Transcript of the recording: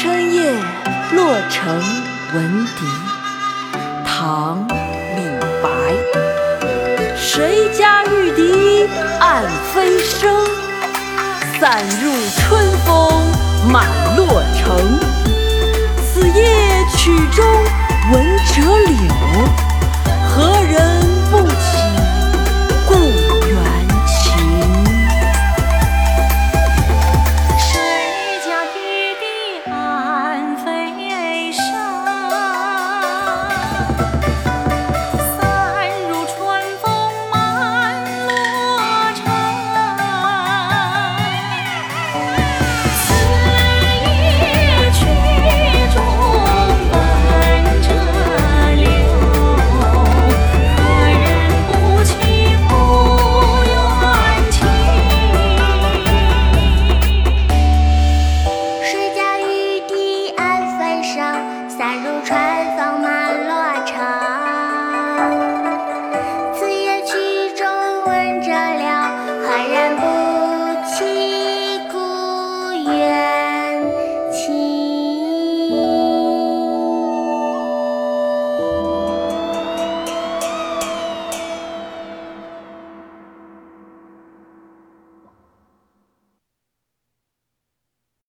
春夜洛城闻笛唐李白。谁家玉笛暗飞声散入春风满洛城。此夜曲中闻折柳